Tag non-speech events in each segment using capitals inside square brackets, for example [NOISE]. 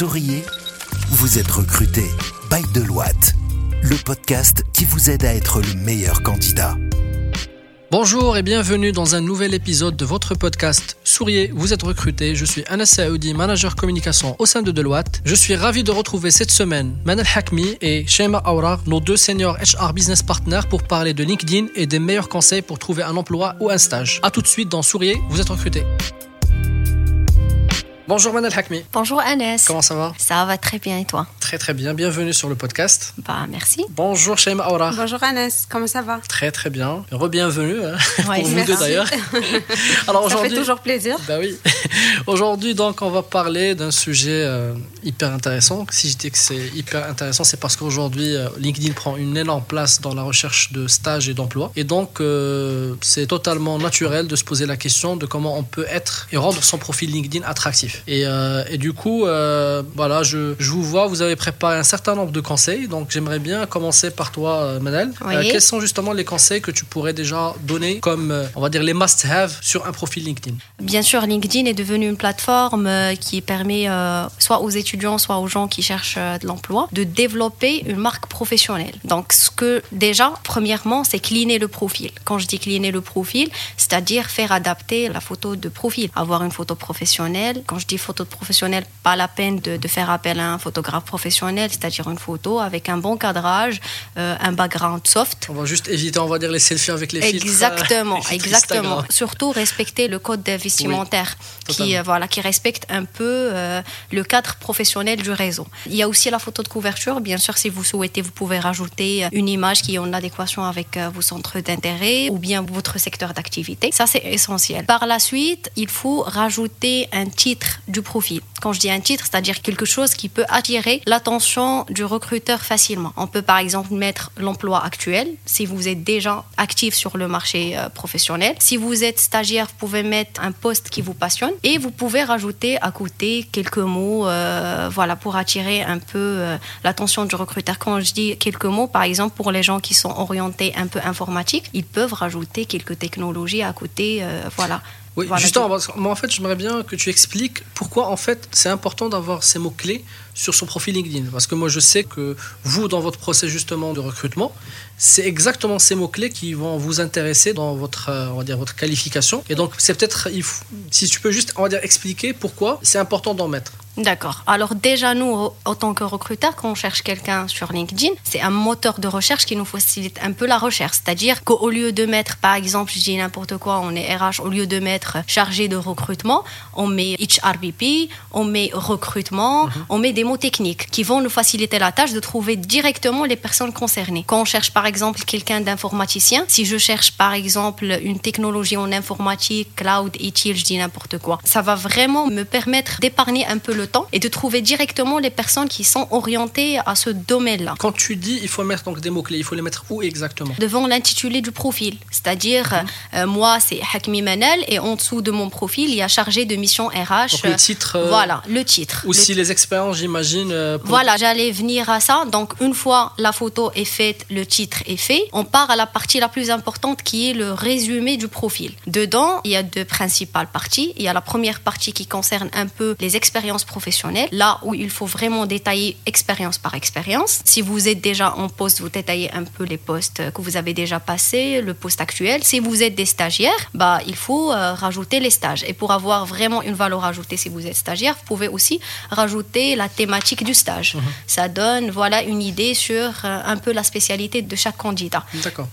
Souriez, vous êtes recruté. By Deloitte, le podcast qui vous aide à être le meilleur candidat. Bonjour et bienvenue dans un nouvel épisode de votre podcast Souriez, vous êtes recruté. Je suis Anas Saoudi, manager communication au sein de Deloitte. Je suis ravi de retrouver cette semaine Manal Hakmi et Shema Aura, nos deux seniors HR business partners pour parler de LinkedIn et des meilleurs conseils pour trouver un emploi ou un stage. A tout de suite dans Souriez, vous êtes recruté. Bonjour Manal Hakmi. Bonjour Anas. Comment ça va? Ça va très bien et toi? Très très bien, bienvenue sur le podcast. Bah merci. Bonjour Shema Aura. Bonjour Anas, comment ça va? Très très bien, re-bienvenue hein, Ouais, pour vous deux d'ailleurs. [LAUGHS] Ça fait toujours plaisir. Bah oui. [LAUGHS] Aujourd'hui, donc, on va parler d'un sujet euh, hyper intéressant. Si je dis que c'est hyper intéressant, c'est parce qu'aujourd'hui, euh, LinkedIn prend une énorme place dans la recherche de stages et d'emplois. Et donc, euh, c'est totalement naturel de se poser la question de comment on peut être et rendre son profil LinkedIn attractif. Et, euh, et du coup, euh, voilà, je, je vous vois, vous avez préparé un certain nombre de conseils. Donc, j'aimerais bien commencer par toi, euh, Manel. Oui. Euh, quels sont justement les conseils que tu pourrais déjà donner comme, on va dire, les must-have sur un profil LinkedIn? Bien sûr, LinkedIn est devenu une plateforme qui permet soit aux étudiants, soit aux gens qui cherchent de l'emploi de développer une marque professionnelle. Donc, ce que déjà, premièrement, c'est cleaner le profil. Quand je dis cleaner le profil, c'est-à-dire faire adapter la photo de profil, avoir une photo professionnelle. Quand je dis photo professionnelle, pas la peine de, de faire appel à un photographe professionnel, c'est-à-dire une photo avec un bon cadrage, euh, un background soft. On va juste éviter, on va dire, les selfies avec les filtres. Exactement, euh, [LAUGHS] les filtres exactement. Instagram. Surtout respecter le code vestimentaire qui, euh, voilà, qui respecte un peu euh, le cadre professionnel du réseau. Il y a aussi la photo de couverture. Bien sûr, si vous souhaitez, vous pouvez rajouter une image qui est en adéquation avec vos centres d'intérêt ou bien votre secteur d'activité. Ça, c'est essentiel. Par la suite, il faut rajouter un titre du profil. Quand je dis un titre, c'est-à-dire quelque chose qui peut attirer l'attention du recruteur facilement. On peut par exemple mettre l'emploi actuel si vous êtes déjà actif sur le marché euh, professionnel. Si vous êtes stagiaire, vous pouvez mettre un poste qui vous passionne et vous pouvez rajouter à côté quelques mots euh, voilà, pour attirer un peu euh, l'attention du recruteur. Quand je dis quelques mots, par exemple, pour les gens qui sont orientés un peu informatique, ils peuvent rajouter quelques technologies à côté. voilà. Oui, Voilà, justement, que moi en fait, j'aimerais bien que tu expliques pourquoi en fait c'est important d'avoir ces mots-clés sur son profil LinkedIn. Parce que moi je sais que vous, dans votre process justement de recrutement, c'est exactement ces mots-clés qui vont vous intéresser dans votre, euh, on va dire, votre qualification. Et donc c'est peut-être, si tu peux juste, on va dire, expliquer pourquoi c'est important d'en mettre. D'accord. Alors déjà, nous, en tant que recruteurs, quand on cherche quelqu'un sur LinkedIn, c'est un moteur de recherche qui nous facilite un peu la recherche. C'est-à-dire qu'au lieu de mettre, par exemple, je dis n'importe quoi, on est RH, au lieu de mettre chargé de recrutement, on met HRBP, on met recrutement, on met des mots techniques qui vont nous faciliter la tâche de trouver directement les personnes concernées. Quand on cherche, par exemple, quelqu'un d'informaticien, si je cherche, par exemple, une technologie en informatique, cloud, ETL, je dis n'importe quoi, ça va vraiment me permettre d'épargner un peu le temps et de trouver directement les personnes qui sont orientées à ce domaine-là. Quand tu dis, il faut mettre donc des mots-clés, il faut les mettre où exactement? Devant l'intitulé du profil, c'est-à-dire euh, moi c'est Hakmi Manel et en dessous de mon profil il y a chargé de mission RH. Donc le titre. euh, Voilà, le titre. Le Aussi les expériences, j'imagine. euh, pour- Voilà, j'allais venir à ça. Donc, une fois la photo est faite, le titre est fait, on part à la partie la plus importante qui est le résumé du profil. Dedans, il y a deux principales parties. Il y a la première partie qui concerne un peu les expériences professionnelles, là où il faut vraiment détailler expérience par expérience. Si vous êtes déjà en poste, vous détaillez un peu les postes que vous avez déjà passés, le poste actuel. Si vous êtes des stagiaires, bah, il faut euh, rajouter les stages. Et pour avoir vraiment une valeur ajoutée, si vous êtes stagiaire, vous pouvez aussi rajouter la thématique du stage. Ça donne voilà une idée sur euh, un peu la spécialité de chaque candidat.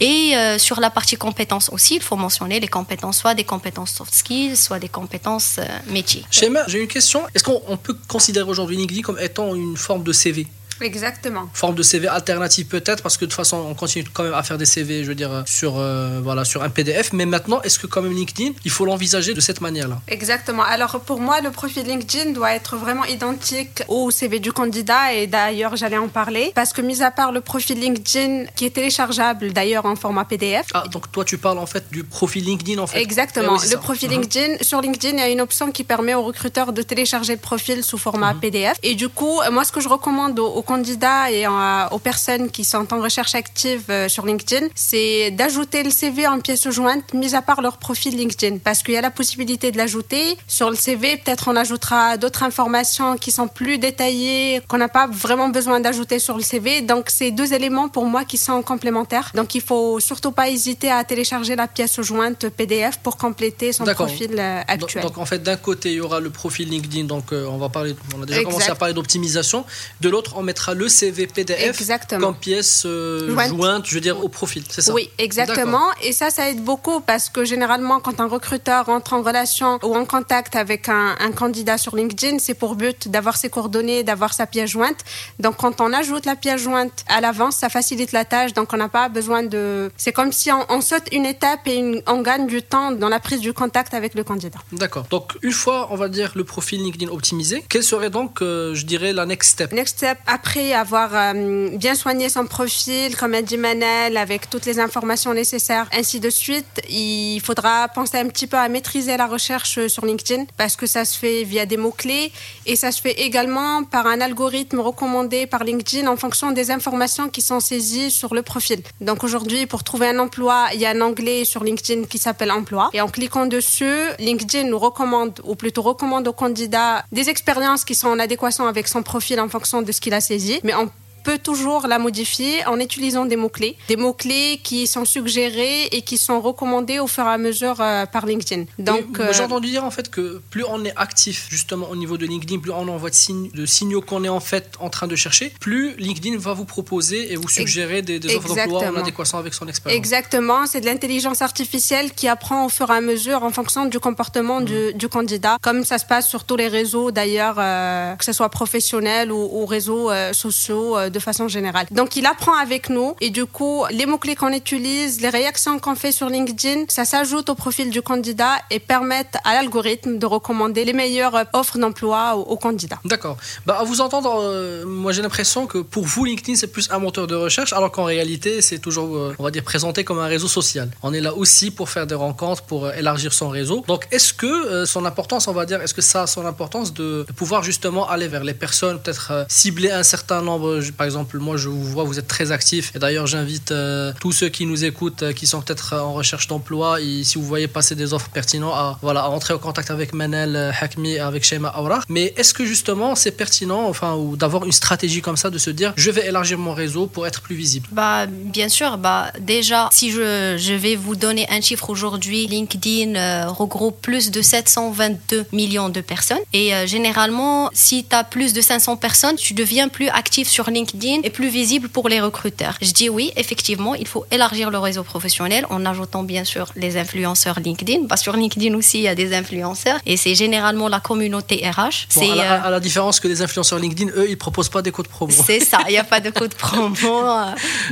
Et euh, sur la partie compétences aussi, il faut mentionner les compétences, soit des compétences soft skills, soit des compétences métiers. Schéma, j'ai une question. Est-ce qu'on on peut considérer aujourd'hui LinkedIn comme étant une forme de CV Exactement. forme de CV alternative peut-être parce que de toute façon on continue quand même à faire des CV je veux dire sur euh, voilà sur un PDF mais maintenant est-ce que quand même LinkedIn il faut l'envisager de cette manière là Exactement. Alors pour moi, le profil LinkedIn doit être vraiment identique au CV du candidat et d'ailleurs j'allais en parler parce que mis à part le profil LinkedIn qui est téléchargeable d'ailleurs en format PDF. ah donc toi tu parles en fait du profil LinkedIn en fait? Exactement. Eh oui, le ça. profil Mhm. LinkedIn, sur LinkedIn, il y a une option qui permet aux recruteurs de télécharger le profil sous format Mhm. PDF. Et du coup, moi, ce que je recommande aux candidats et aux personnes qui sont en recherche active euh, sur LinkedIn, c'est d'ajouter le CV en pièce jointe, mis à part leur profil LinkedIn, parce qu'il y a la possibilité de l'ajouter. Sur le CV, peut-être on ajoutera d'autres informations qui sont plus détaillées, qu'on n'a pas vraiment besoin d'ajouter sur le CV. Donc, c'est deux éléments pour moi qui sont complémentaires. Donc, il faut surtout pas hésiter à télécharger la pièce jointe PDF pour compléter son profil euh, actuel. Donc, en fait, d'un côté, il y aura le profil LinkedIn. Donc, euh, on va parler, on a déjà commencé à parler d'optimisation. De l'autre, on mettra le CV PDF comme pièce euh, jointe. je veux dire, au profil. C'est ça Oui, exactement. Et ça, ça aide beaucoup parce que généralement, quand un recruteur rentre en relation ou en contact avec un, un candidat sur LinkedIn, c'est pour but d'avoir ses coordonnées, d'avoir sa pièce jointe. Donc, quand on ajoute la pièce jointe à l'avance, ça facilite la tâche. Donc, on n'a pas besoin de. C'est comme si on, saute une étape et on gagne du temps dans la prise du contact avec le candidat. D'accord. Donc, une fois, on va dire, le profil LinkedIn optimisé, quelle serait donc, euh, je dirais, la next step? Next step, après avoir euh, bien soigné son profil, comme a dit Manel, avec toutes les informations nécessaires, ainsi de suite, il faudra penser un petit peu à maîtriser la recherche sur LinkedIn parce que ça se fait via des mots-clés et ça se fait également par un algorithme recommandé par LinkedIn en fonction des informations qui sont saisies sur le profil. Donc aujourd'hui, pour trouver un emploi, il y a un onglet sur LinkedIn qui s'appelle Emploi et en cliquant dessus, LinkedIn nous recommande, ou plutôt recommande aux candidats des expériences qui sont en adéquation avec son profil en fonction de ce qu'il a saisi. Mais on peut toujours la modifier en utilisant des mots-clés. Des mots-clés qui sont suggérés et qui sont recommandés au fur et à mesure euh, par LinkedIn. Donc, j'ai euh, entendu dire en fait que plus on est actif justement au niveau de LinkedIn, plus on envoie de, signes, de signaux qu'on est en fait en train de chercher, plus LinkedIn va vous proposer et vous suggérer des, offres d'emploi en adéquation avec son expérience. Exactement, c'est de l'intelligence artificielle qui apprend au fur et à mesure en fonction du comportement du, mmh. candidat, comme ça se passe sur tous les réseaux d'ailleurs, euh, que ce soit professionnel ou, ou réseaux sociaux de façon générale. Donc il apprend avec nous et du coup, les mots-clés qu'on utilise, les réactions qu'on fait sur LinkedIn, ça s'ajoute au profil du candidat et permettent à l'algorithme de recommander les meilleures offres d'emploi aux, candidats. D'accord. Bah, à vous entendre, euh, moi j'ai l'impression que pour vous, LinkedIn, c'est plus un moteur de recherche, alors qu'en réalité, c'est toujours, euh, on va dire, présenté comme un réseau social. On est là aussi pour faire des rencontres, pour euh, élargir son réseau. Donc est-ce que son importance, on va dire, est-ce que ça a son importance de, pouvoir justement aller vers les personnes, peut-être cibler un certain nombre, par exemple, moi, je vous vois, vous êtes très actif. Et d'ailleurs, j'invite euh, tous ceux qui nous écoutent, euh, qui sont peut-être en recherche d'emploi, et si vous voyez passer des offres pertinentes, à, voilà, à entrer en contact avec Manel euh, Hakmi avec Shema Aura. Mais est-ce que justement, c'est pertinent, enfin, ou d'avoir une stratégie comme ça, de se dire, je vais élargir mon réseau pour être plus visible? Bah, bien sûr. Bah, déjà, si je, je vais vous donner un chiffre aujourd'hui, LinkedIn regroupe plus de 722 millions de personnes. Et généralement, si tu as plus de 500 personnes, tu deviens plus actif sur LinkedIn est plus visible pour les recruteurs. Je dis oui, effectivement, il faut élargir le réseau professionnel en ajoutant bien sûr les influenceurs LinkedIn. Bah, sur LinkedIn aussi, il y a des influenceurs et c'est généralement la communauté RH. euh, à, la différence que les influenceurs LinkedIn, eux, ils proposent pas des codes promo. [LAUGHS] C'est ça, il n'y a pas de code [LAUGHS] promo.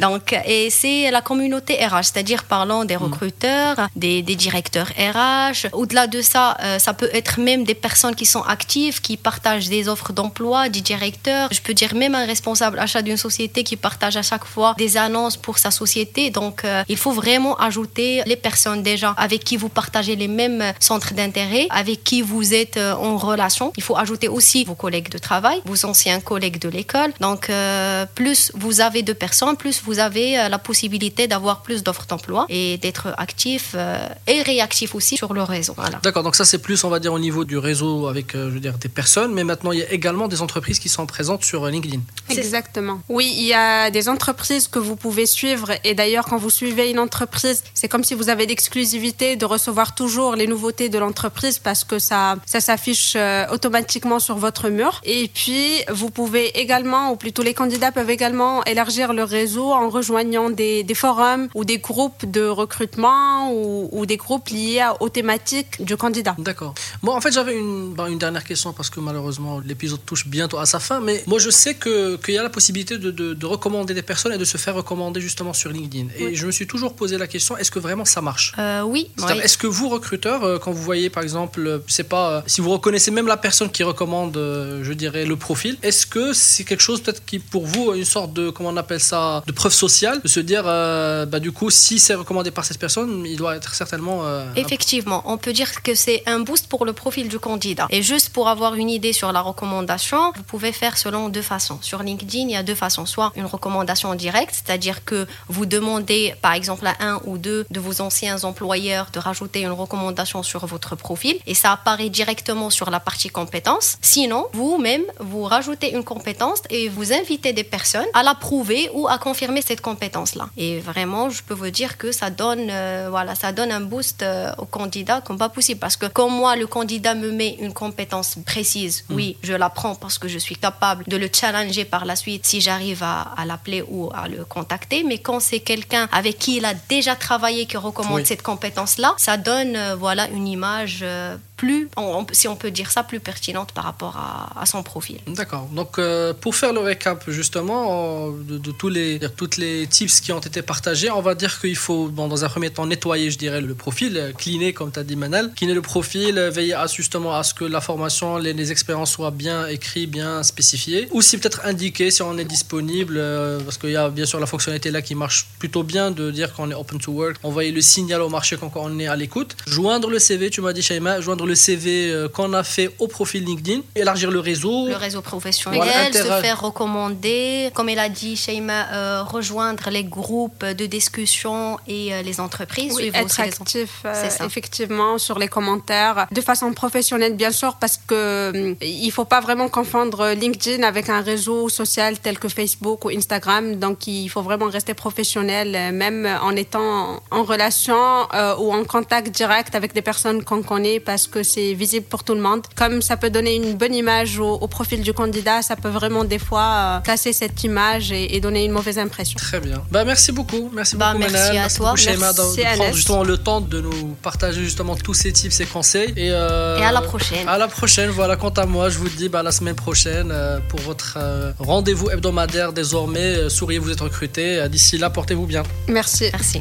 Donc, et c'est la communauté RH, c'est-à-dire parlant des hmm. recruteurs, des, des, directeurs RH. Au-delà de ça, euh, ça peut être même des personnes qui sont actives, qui partagent des offres d'emploi, des directeurs. Je peux dire même un responsable d'une société qui partage à chaque fois des annonces pour sa société. Donc, euh, il faut vraiment ajouter les personnes déjà avec qui vous partagez les mêmes centres d'intérêt, avec qui vous êtes euh, en relation. Il faut ajouter aussi vos collègues de travail, vos anciens collègues de l'école. Donc, euh, plus vous avez de personnes, plus vous avez la possibilité d'avoir plus d'offres d'emploi et d'être actif et réactif aussi sur le réseau. Voilà. D'accord, donc ça c'est plus, on va dire, au niveau du réseau avec, je veux dire, des personnes, mais maintenant il y a également des entreprises qui sont présentes sur LinkedIn. Exactement. Oui, il y a des entreprises que vous pouvez suivre et d'ailleurs quand vous suivez une entreprise, c'est comme si vous avez l'exclusivité de recevoir toujours les nouveautés de l'entreprise parce que ça, ça s'affiche euh, automatiquement sur votre mur. Et puis vous pouvez également, ou plutôt les candidats peuvent également élargir le réseau en rejoignant des, forums ou des groupes de recrutement ou, des groupes liés aux thématiques du candidat. D'accord. Moi, en fait, j'avais une, bah, une dernière question parce que malheureusement l'épisode touche bientôt à sa fin, mais moi je sais qu'il y a la possibilité de, recommander des personnes et de se faire recommander justement sur LinkedIn. Et je me suis toujours posé la question est-ce que vraiment ça marche? Euh, Oui. Est-ce que vous, recruteurs, euh, quand vous voyez par exemple, c'est euh, pas, si vous reconnaissez même la personne qui recommande, je dirais, le profil, est-ce que c'est quelque chose peut-être qui pour vous une sorte de, comment on appelle ça, de preuve sociale, de se dire, bah, du coup, si c'est recommandé par cette personne, il doit être certainement. Effectivement, on peut dire que c'est un boost pour le profil du candidat. Et juste pour avoir une idée sur la recommandation, vous pouvez faire selon deux façons. Sur LinkedIn, y a deux façons. Soit une recommandation directe, c'est-à-dire que vous demandez, par exemple, à un ou deux de vos anciens employeurs de rajouter une recommandation sur votre profil et ça apparaît directement sur la partie compétences. Sinon, vous-même, vous rajoutez une compétence et vous invitez des personnes à l'approuver ou à confirmer cette compétence-là. Et vraiment, je peux vous dire que ça donne, euh, voilà, ça donne un boost euh, au candidat comme pas possible. Parce que quand moi, le candidat me met une compétence précise, mm. oui, je la prends parce que je suis capable de le challenger par la suite si j'arrive à, à l'appeler ou à le contacter. Mais quand c'est quelqu'un avec qui il a déjà travaillé qui recommande cette compétence-là, ça donne euh, voilà une image plus, si on peut dire ça, plus pertinente par rapport à, son profil. D'accord. Donc, euh, pour faire le récap, justement, de, tous les, toutes les tips qui ont été partagés, on va dire qu'il faut, dans un premier temps, nettoyer, je dirais, le profil, euh, cleaner, comme tu as dit, Manal, cleaner le profil, euh, veiller justement à ce que la formation, les, expériences soient bien écrites, bien spécifiées. Aussi, peut-être indiquer si on est disponible, parce qu'il y a bien sûr la fonctionnalité là qui marche plutôt bien de dire qu'on est open to work, envoyer le signal au marché quand on est à l'écoute. Joindre le CV, tu m'as dit, Shaima, joindre le CV euh, qu'on a fait au profil LinkedIn, élargir le réseau. Le réseau professionnel, se faire recommander, comme elle a dit, Sheima, euh, rejoindre les groupes de discussion et euh, les entreprises. Oui, être actif, effectivement, sur les commentaires, de façon professionnelle, bien sûr, parce que il faut pas vraiment confondre LinkedIn avec un réseau social tel que Facebook ou Instagram. Donc, il faut vraiment rester professionnel, même en étant en relation ou en contact direct avec des personnes qu'on connaît, parce que que c'est visible pour tout le monde. Comme ça peut donner une bonne image au, profil du candidat, ça peut vraiment des fois euh, casser cette image et, donner une mauvaise impression. Très bien. Bah, merci beaucoup. Merci bah, beaucoup, merci à toi. Merci de, prendre justement le temps de nous partager justement tous ces tips et conseils. Et, euh, et, à la prochaine. À la prochaine. Voilà, quant à moi, je vous dis bah, la semaine prochaine euh, pour votre rendez-vous hebdomadaire désormais. souriez, vous êtes recruté. D'ici là, portez-vous bien. Merci. Merci.